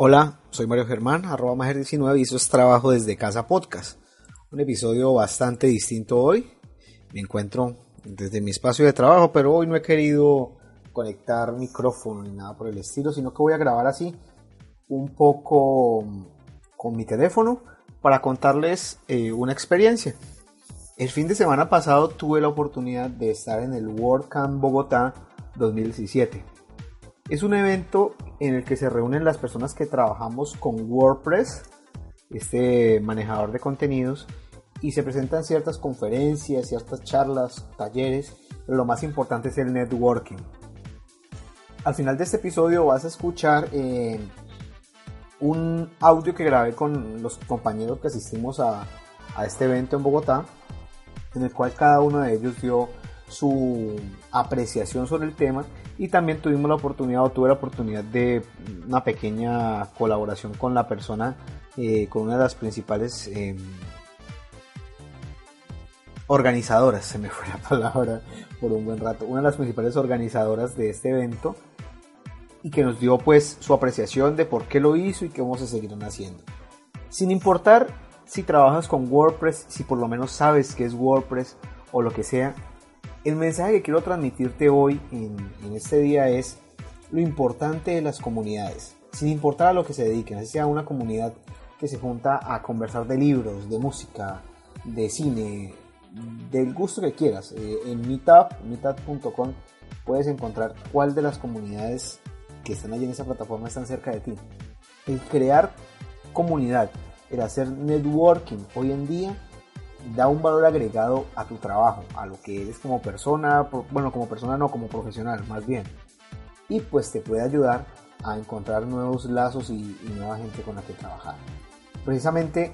Hola, soy Mario Germán, arroba Mager19 y eso es Trabajo desde Casa Podcast. Un episodio bastante distinto hoy. Me encuentro desde mi espacio de trabajo, pero hoy no he querido conectar micrófono ni nada por el estilo, sino que voy a grabar así un poco con mi teléfono para contarles eh, una experiencia. El fin de semana pasado tuve la oportunidad de estar en el WordCamp Bogotá 2017. Es un evento en el que se reúnen las personas que trabajamos con WordPress, este manejador de contenidos, y se presentan ciertas conferencias, ciertas charlas, talleres, pero lo más importante es el networking. Al final de este episodio vas a escuchar eh, un audio que grabé con los compañeros que asistimos a, a este evento en Bogotá en el cual cada uno de ellos dio su apreciación sobre el tema y también tuvimos la oportunidad o tuve la oportunidad de una pequeña colaboración con la persona, eh, con una de las principales em, organizadoras, se me fue la palabra por un buen rato, una de las principales organizadoras de este evento y que nos dio pues su apreciación de por qué lo hizo y qué vamos a seguir haciendo. Sin importar si trabajas con WordPress, si por lo menos sabes qué es WordPress o lo que sea, el mensaje que quiero transmitirte hoy en, este día es lo importante de las comunidades, sin importar a lo que se dediquen, sea una comunidad que se junta a conversar de libros, de música, de cine, del gusto que quieras. Eh, en Meetup, meetup.com, puedes encontrar cuál de las comunidades que están allí en esa plataforma están cerca de ti. El crear comunidad, el hacer networking hoy en día da un valor agregado a tu trabajo, a lo que eres como persona, bueno, como persona no, como profesional más bien. Y pues te puede ayudar a encontrar nuevos lazos y, nueva gente con la que trabajar. Precisamente,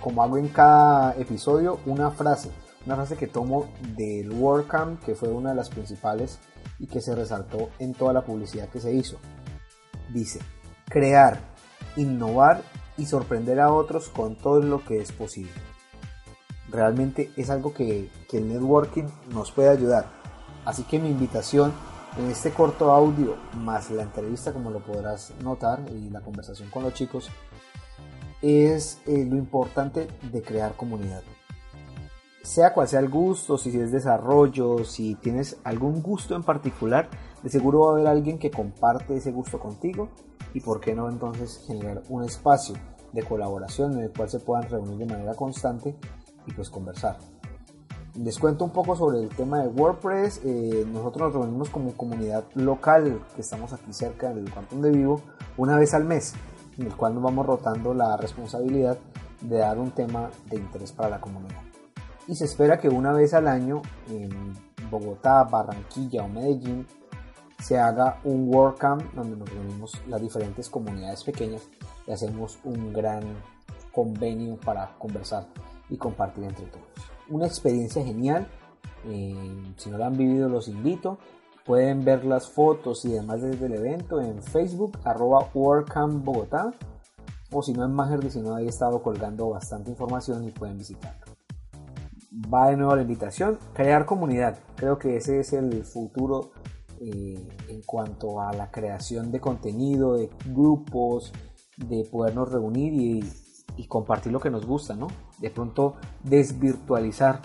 como hago en cada episodio, una frase, una frase que tomo del WordCamp, que fue una de las principales y que se resaltó en toda la publicidad que se hizo. Dice, crear, innovar y sorprender a otros con todo lo que es posible. Realmente es algo que, el networking nos puede ayudar. Así que mi invitación en este corto audio, más la entrevista como lo podrás notar y la conversación con los chicos, es eh, lo importante de crear comunidad. Sea cual sea el gusto, si es desarrollo, si tienes algún gusto en particular, de seguro va a haber alguien que comparte ese gusto contigo y por qué no entonces generar un espacio de colaboración en el cual se puedan reunir de manera constante y pues conversar. Les cuento un poco sobre el tema de WordPress. Eh, nosotros nos reunimos como comunidad local que estamos aquí cerca del lugar donde vivo una vez al mes, en el cual nos vamos rotando la responsabilidad de dar un tema de interés para la comunidad. Y se espera que una vez al año en Bogotá, Barranquilla o Medellín se haga un WordCamp donde nos reunimos las diferentes comunidades pequeñas y hacemos un gran convenio para conversar y compartir entre todos. Una experiencia genial, eh, si no la han vivido los invito, pueden ver las fotos y demás desde el evento en Facebook, arroba WordCamp Bogotá, o si no en Mager 19 ahí he estado colgando bastante información y pueden visitarlo. Va de nuevo la invitación, crear comunidad, creo que ese es el futuro eh, en cuanto a la creación de contenido, de grupos, de podernos reunir y, compartir lo que nos gusta, ¿no? De pronto desvirtualizar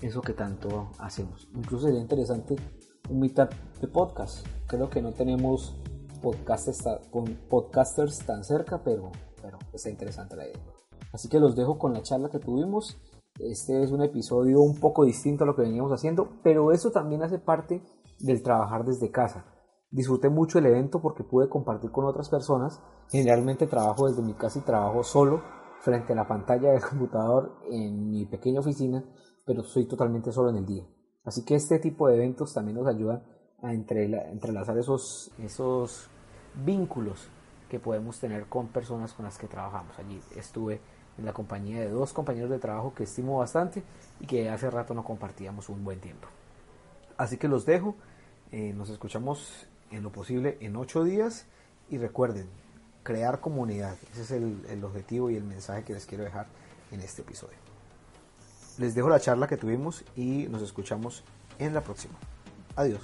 eso que tanto hacemos. Incluso sería interesante un meetup de podcast. Creo que no tenemos podcasters, podcasters tan cerca, pero, pero está interesante la idea. Así que los dejo con la charla que tuvimos. Este es un episodio un poco distinto a lo que veníamos haciendo, pero eso también hace parte del trabajar desde casa. Disfruté mucho el evento porque pude compartir con otras personas. Generalmente trabajo desde mi casa y trabajo solo frente a la pantalla del computador en mi pequeña oficina, pero soy totalmente solo en el día. Así que este tipo de eventos también nos ayudan a entrelazar esos, esos vínculos que podemos tener con personas con las que trabajamos. Allí estuve en la compañía de dos compañeros de trabajo que estimo bastante y que hace rato no compartíamos un buen tiempo. Así que los dejo. Eh, nos escuchamos en lo posible en ocho días. Y recuerden, crear comunidad. Ese es el, el objetivo y el mensaje que les quiero dejar en este episodio. Les dejo la charla que tuvimos y nos escuchamos en la próxima. Adiós.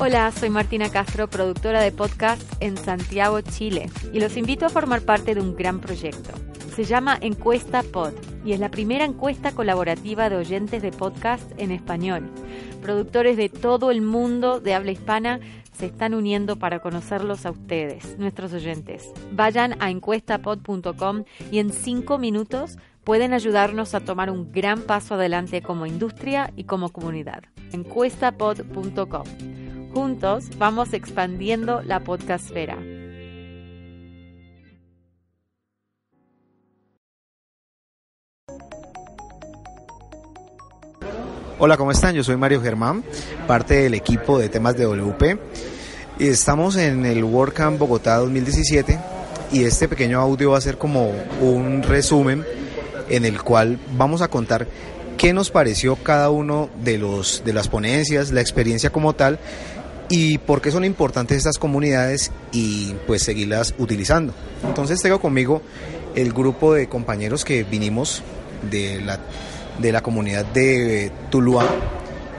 Hola, soy Martina Castro, productora de podcast en Santiago, Chile, y los invito a formar parte de un gran proyecto. Se llama Encuesta Pod y es la primera encuesta colaborativa de oyentes de podcast en español. Productores de todo el mundo de habla hispana se están uniendo para conocerlos a ustedes, nuestros oyentes. Vayan a encuestapod.com y en cinco minutos pueden ayudarnos a tomar un gran paso adelante como industria y como comunidad. Encuestapod.com. Juntos vamos expandiendo la podcastfera. Hola, ¿cómo están? Yo soy Mario Germán, parte del equipo de temas de WP. Estamos en el WordCamp Bogotá 2017 y este pequeño audio va a ser como un resumen en el cual vamos a contar qué nos pareció cada uno de los de las ponencias, la experiencia como tal y por qué son importantes estas comunidades y pues seguirlas utilizando. Entonces tengo conmigo el grupo de compañeros que vinimos de la, de la comunidad de Tuluá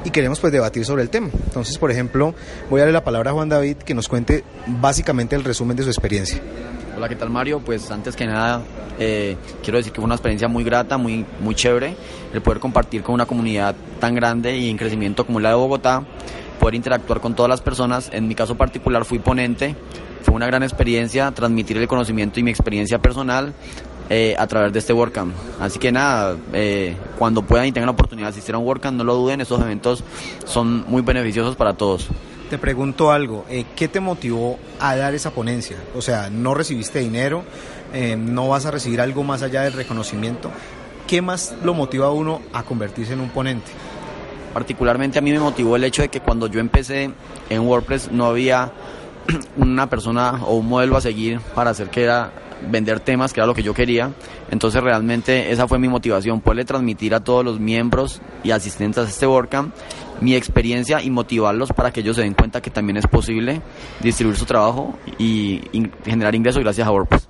y queremos pues debatir sobre el tema. Entonces, por ejemplo, voy a darle la palabra a Juan David que nos cuente básicamente el resumen de su experiencia. Hola, ¿qué tal Mario? Pues antes que nada eh, quiero decir que fue una experiencia muy grata, muy, muy chévere el poder compartir con una comunidad tan grande y en crecimiento como la de Bogotá poder interactuar con todas las personas. En mi caso particular fui ponente, fue una gran experiencia transmitir el conocimiento y mi experiencia personal eh, a través de este WordCamp. Así que nada, eh, cuando puedan y tengan la oportunidad de asistir a un WordCamp, no lo duden, estos eventos son muy beneficiosos para todos. Te pregunto algo, eh, ¿qué te motivó a dar esa ponencia? O sea, no recibiste dinero, no vas a recibir algo más allá del reconocimiento. ¿Qué más lo motiva a uno a convertirse en un ponente? Particularmente a mí me motivó el hecho de que cuando yo empecé en WordPress no había una persona o un modelo a seguir para hacer que era vender temas, que era lo que yo quería. Entonces realmente esa fue mi motivación, poderle transmitir a todos los miembros y asistentes a este WordCamp mi experiencia y motivarlos para que ellos se den cuenta que también es posible distribuir su trabajo y, generar ingresos gracias a WordPress.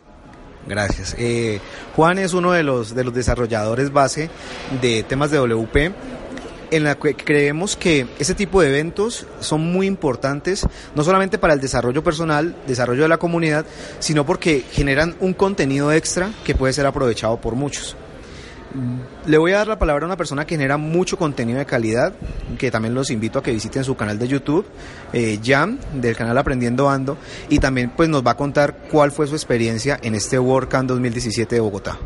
Gracias. Eh, Juan es uno de los, de los desarrolladores base de temas de WP en la que creemos que ese tipo de eventos son muy importantes, no solamente para el desarrollo personal, desarrollo de la comunidad, sino porque generan un contenido extra que puede ser aprovechado por muchos. Le voy a dar la palabra a una persona que genera mucho contenido de calidad, que también los invito a que visiten su canal de YouTube, eh, Jam, del canal Aprendiendo Ando, y también pues nos va a contar cuál fue su experiencia en este WordCamp 2017 de Bogotá.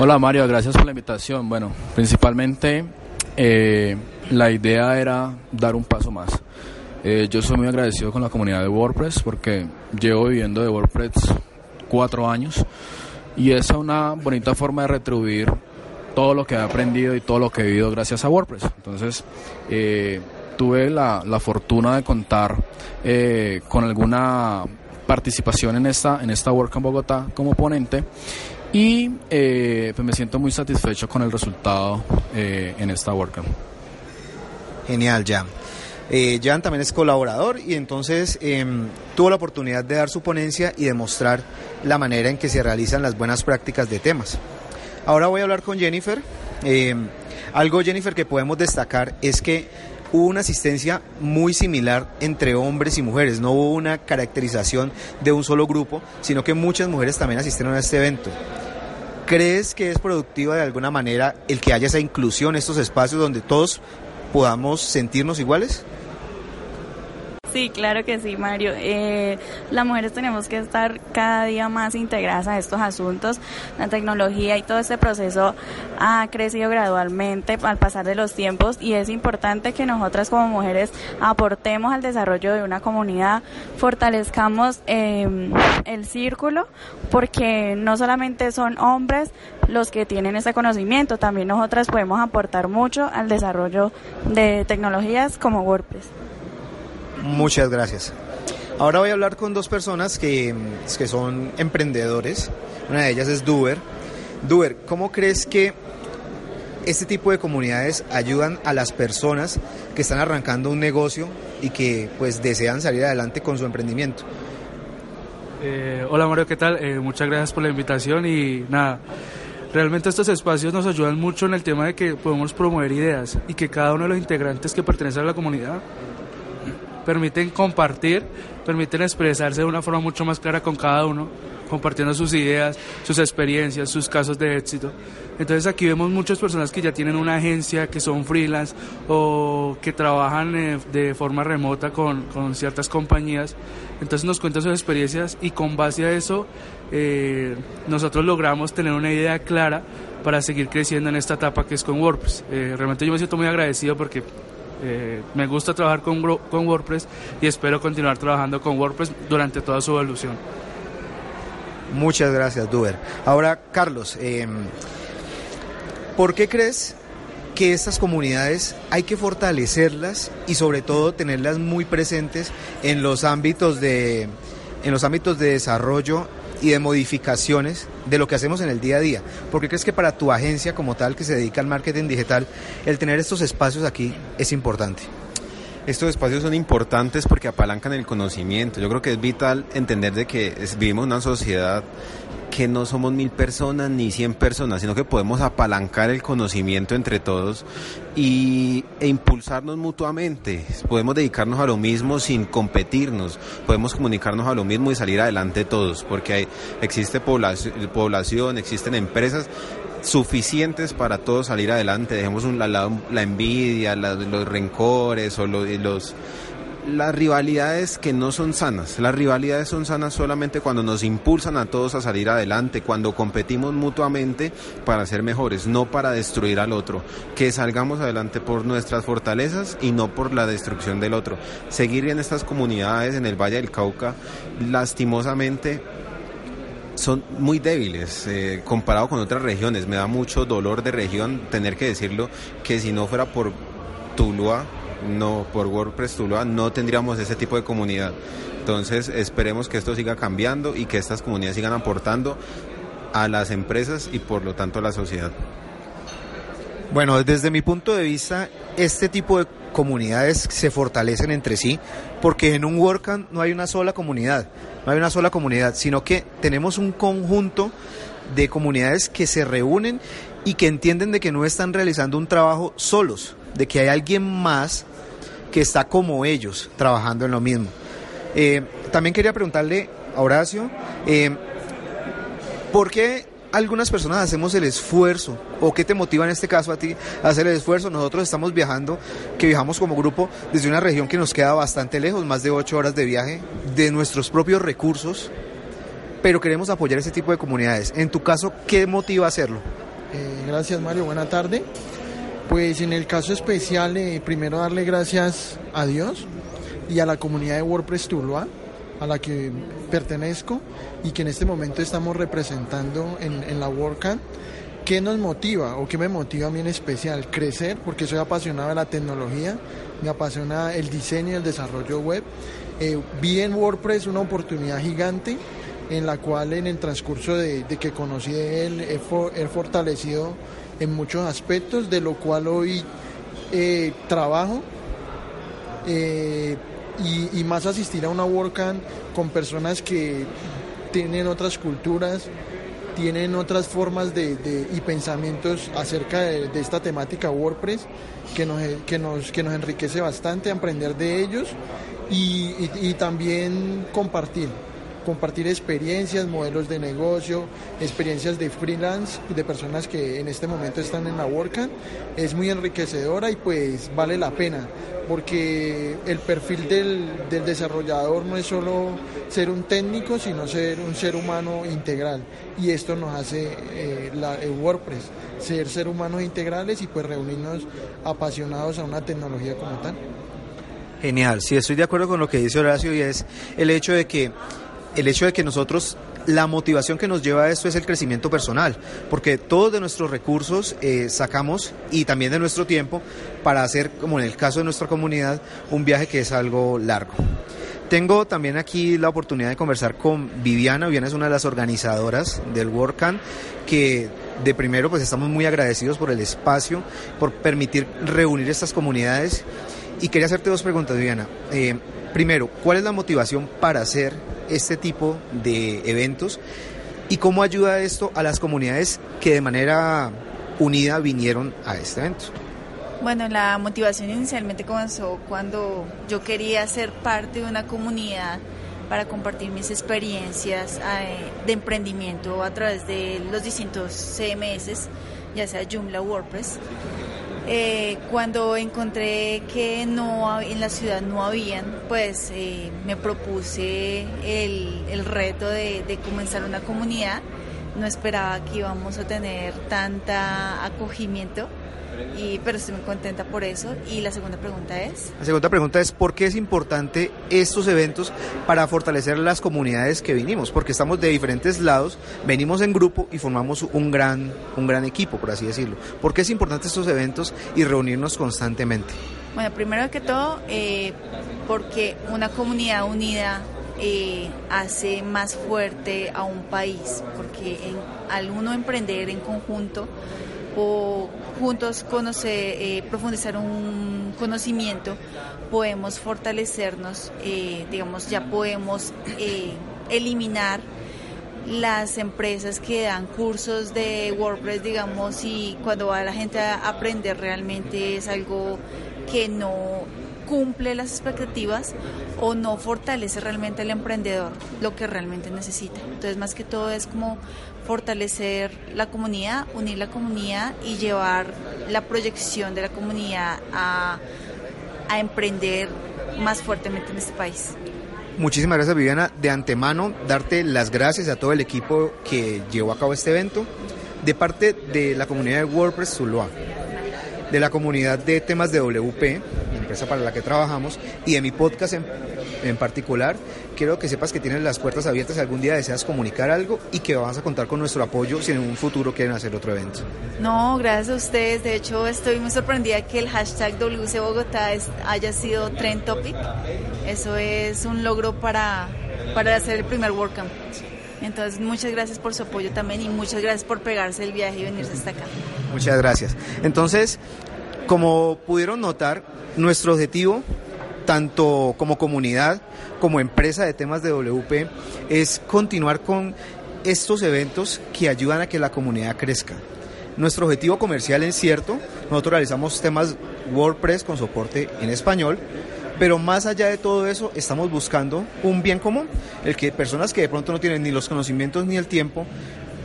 Hola Mario, gracias por la invitación. Bueno, principalmente eh, la idea era dar un paso más. Eh, yo soy muy agradecido con la comunidad de WordPress porque llevo viviendo de WordPress cuatro años y es una bonita forma de retribuir todo lo que he aprendido y todo lo que he vivido gracias a WordPress. Entonces, eh, tuve la, la, fortuna de contar con alguna participación en esta, en esta WordCamp Bogotá como ponente y eh, pues me siento muy satisfecho con el resultado eh, en esta WordCamp. Genial, Jan. Eh, Jan también es colaborador y entonces em, tuvo la oportunidad de dar su ponencia y demostrar la manera en que se realizan las buenas prácticas de temas. Ahora voy a hablar con Jennifer. Em, algo, Jennifer, que podemos destacar es que hubo una asistencia muy similar entre hombres y mujeres, no hubo una caracterización de un solo grupo, sino que muchas mujeres también asistieron a este evento. ¿Crees que es productiva de alguna manera el que haya esa inclusión, estos espacios donde todos podamos sentirnos iguales? Sí, claro que sí, Mario. Eh, las mujeres tenemos que estar cada día más integradas a estos asuntos. La tecnología y todo este proceso ha crecido gradualmente al pasar de los tiempos y es importante que nosotras como mujeres aportemos al desarrollo de una comunidad, fortalezcamos em, el círculo, porque no solamente son hombres los que tienen este conocimiento, también nosotras podemos aportar mucho al desarrollo de tecnologías como WordPress. Muchas gracias. Ahora voy a hablar con dos personas que, que son emprendedores. Una de ellas es Duber. Duber, ¿cómo crees que este tipo de comunidades ayudan a las personas que están arrancando un negocio y que pues desean salir adelante con su emprendimiento? Eh, hola Mario, ¿qué tal? Eh, muchas gracias por la invitación y nada, realmente estos espacios nos ayudan mucho en el tema de que podemos promover ideas y que cada uno de los integrantes que pertenecen a la comunidad permiten compartir, permiten expresarse de una forma mucho más clara con cada uno, compartiendo sus ideas, sus experiencias, sus casos de éxito. Entonces aquí vemos muchas personas que ya tienen una agencia, que son freelance o que trabajan eh, de forma remota con, con, ciertas compañías. Entonces nos cuentan sus experiencias y con base a eso eh, nosotros logramos tener una idea clara para seguir creciendo en esta etapa que es con WordPress. Eh, realmente yo me siento muy agradecido porque eh, me gusta trabajar con, WordPress y espero continuar trabajando con WordPress durante toda su evolución. Muchas gracias, Duber. Ahora, Carlos, eh, ¿por qué crees que estas comunidades hay que fortalecerlas y sobre todo tenerlas muy presentes en los ámbitos de en los ámbitos de desarrollo y de modificaciones de lo que hacemos en el día a día. ¿Por qué crees que para tu agencia como tal que se dedica al marketing digital, el tener estos espacios aquí es importante? Estos espacios son importantes porque apalancan el conocimiento. Yo creo que es vital entender de que vivimos en una sociedad que no somos mil personas ni cien personas, sino que podemos apalancar el conocimiento entre todos y, e impulsarnos mutuamente. Podemos dedicarnos a lo mismo sin competirnos, podemos comunicarnos a lo mismo y salir adelante todos, porque hay, existe población, población, existen empresas suficientes para todos salir adelante. Dejemos la envidia, los rencores o los las rivalidades que no son sanas. Las rivalidades son sanas solamente cuando nos impulsan a todos a salir adelante, cuando competimos mutuamente para ser mejores, no para destruir al otro. Que salgamos adelante por nuestras fortalezas y no por la destrucción del otro. Seguir en estas comunidades en el Valle del Cauca, lastimosamente son muy débiles eh, comparado con otras regiones. Me da mucho dolor de región tener que decirlo que si no fuera por Tuluá, no por WordPress Tuluá, no tendríamos ese tipo de comunidad. Entonces esperemos que esto siga cambiando y que estas comunidades sigan aportando a las empresas y por lo tanto a la sociedad. Bueno, desde mi punto de vista, este tipo de comunidades se fortalecen entre sí, porque en un WordCamp no hay una sola comunidad, no hay una sola comunidad, sino que tenemos un conjunto de comunidades que se reúnen y que entienden de que no están realizando un trabajo solos, de que hay alguien más que está como ellos trabajando en lo mismo. Eh, también quería preguntarle a Horacio, eh, ¿por qué algunas personas hacemos el esfuerzo o qué te motiva en este caso a ti a hacer el esfuerzo. Nosotros estamos viajando, que viajamos como grupo desde una región que nos queda bastante lejos, más de ocho horas de viaje, de nuestros propios recursos, pero queremos apoyar ese tipo de comunidades. En tu caso, ¿qué motiva hacerlo? Eh, gracias Mario, buena tarde. Pues en el caso especial, eh, primero darle gracias a Dios y a la comunidad de WordPress Tuluá a la que pertenezco y que en este momento estamos representando en, en la WordCamp. ¿Qué nos motiva o qué me motiva a mí en especial? Crecer, porque soy apasionado de la tecnología, me apasiona el diseño y el desarrollo web. Eh, vi en WordPress una oportunidad gigante en la cual en el transcurso de, que conocí de él he, fortalecido en muchos aspectos, de lo cual hoy eh, trabajo. Eh, y, y, más asistir a una WordCamp con personas que tienen otras culturas, tienen otras formas de, y pensamientos acerca de, esta temática WordPress que nos, que, nos, que nos enriquece bastante, aprender de ellos y también compartir compartir experiencias, modelos de negocio, experiencias de freelance, de personas que en este momento están en la WordCamp, es muy enriquecedora y pues vale la pena, porque el perfil del, del desarrollador no es solo ser un técnico, sino ser un ser humano integral. Y esto nos hace eh, la, el WordPress, ser ser humanos integrales y pues reunirnos apasionados a una tecnología como tal. Genial, sí, estoy de acuerdo con lo que dice Horacio y es el hecho de que el hecho de que nosotros la motivación que nos lleva a esto es el crecimiento personal, porque todos de nuestros recursos eh, sacamos y también de nuestro tiempo para hacer, como en el caso de nuestra comunidad, un viaje que es algo largo. Tengo también aquí la oportunidad de conversar con Viviana. Viviana es una de las organizadoras del WordCamp que de primero pues estamos muy agradecidos por el espacio, por permitir reunir estas comunidades. Y quería hacerte dos preguntas, Viviana. Eh, primero, ¿cuál es la motivación para hacer este tipo de eventos y cómo ayuda esto a las comunidades que de manera unida vinieron a este evento. Bueno, la motivación inicialmente comenzó cuando yo quería ser parte de una comunidad para compartir mis experiencias eh, de emprendimiento a través de los distintos CMS, ya sea Joomla WordPress. Eh, cuando encontré que no en la ciudad no habían, pues eh, me propuse el, reto de, de, comenzar una comunidad. No esperaba que íbamos a tener tanta acogimiento y, pero estoy muy contenta por eso. Y la segunda pregunta es... La segunda pregunta es, ¿por qué es importante estos eventos para fortalecer las comunidades que vinimos? Porque estamos de diferentes lados, venimos en grupo y formamos un gran, un gran equipo, por así decirlo. ¿Por qué es importante estos eventos y reunirnos constantemente? Bueno, primero que todo, eh, porque una comunidad unida eh, hace más fuerte a un país, porque al uno emprender en conjunto, o juntos conocer, eh, profundizar un conocimiento, podemos fortalecernos, eh, digamos, ya podemos eh, eliminar las empresas que dan cursos de WordPress, digamos, y cuando va la gente a aprender realmente es algo que no cumple las expectativas o no fortalece realmente al emprendedor lo que realmente necesita. Entonces, más que todo es como fortalecer la comunidad, unir la comunidad y llevar la proyección de la comunidad a, a emprender más fuertemente en este país. Muchísimas gracias Viviana. De antemano, darte las gracias a todo el equipo que llevó a cabo este evento, de parte de la comunidad de WordPress Zuluá, de la comunidad de temas de WP, empresa para la que trabajamos, y de mi podcast en, en particular. Quiero que sepas que tienes las puertas abiertas si algún día deseas comunicar algo y que vas a contar con nuestro apoyo si en un futuro quieren hacer otro evento. No, gracias a ustedes. De hecho, estoy muy sorprendida que el hashtag WC Bogotá haya sido trend topic. Eso es un logro para, para hacer el primer WordCamp. Entonces, muchas gracias por su apoyo también y muchas gracias por pegarse el viaje y venirse hasta acá. Muchas gracias. Entonces, como pudieron notar, nuestro objetivo, tanto como comunidad como empresa de temas de WP, es continuar con estos eventos que ayudan a que la comunidad crezca. Nuestro objetivo comercial es cierto, nosotros realizamos temas WordPress con soporte en español, pero más allá de todo eso estamos buscando un bien común, el que personas que de pronto no tienen ni los conocimientos ni el tiempo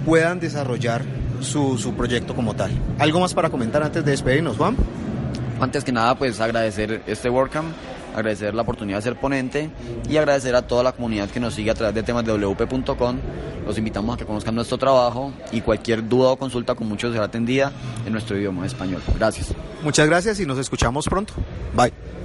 puedan desarrollar su, su proyecto como tal. ¿Algo más para comentar antes de despedirnos, Juan? Antes que nada, pues agradecer este WordCamp, agradecer la oportunidad de ser ponente y agradecer a toda la comunidad que nos sigue a través de temas de wp.com. Los invitamos a que conozcan nuestro trabajo y cualquier duda o consulta con mucho será atendida en nuestro idioma español. Gracias. Muchas gracias y nos escuchamos pronto. Bye.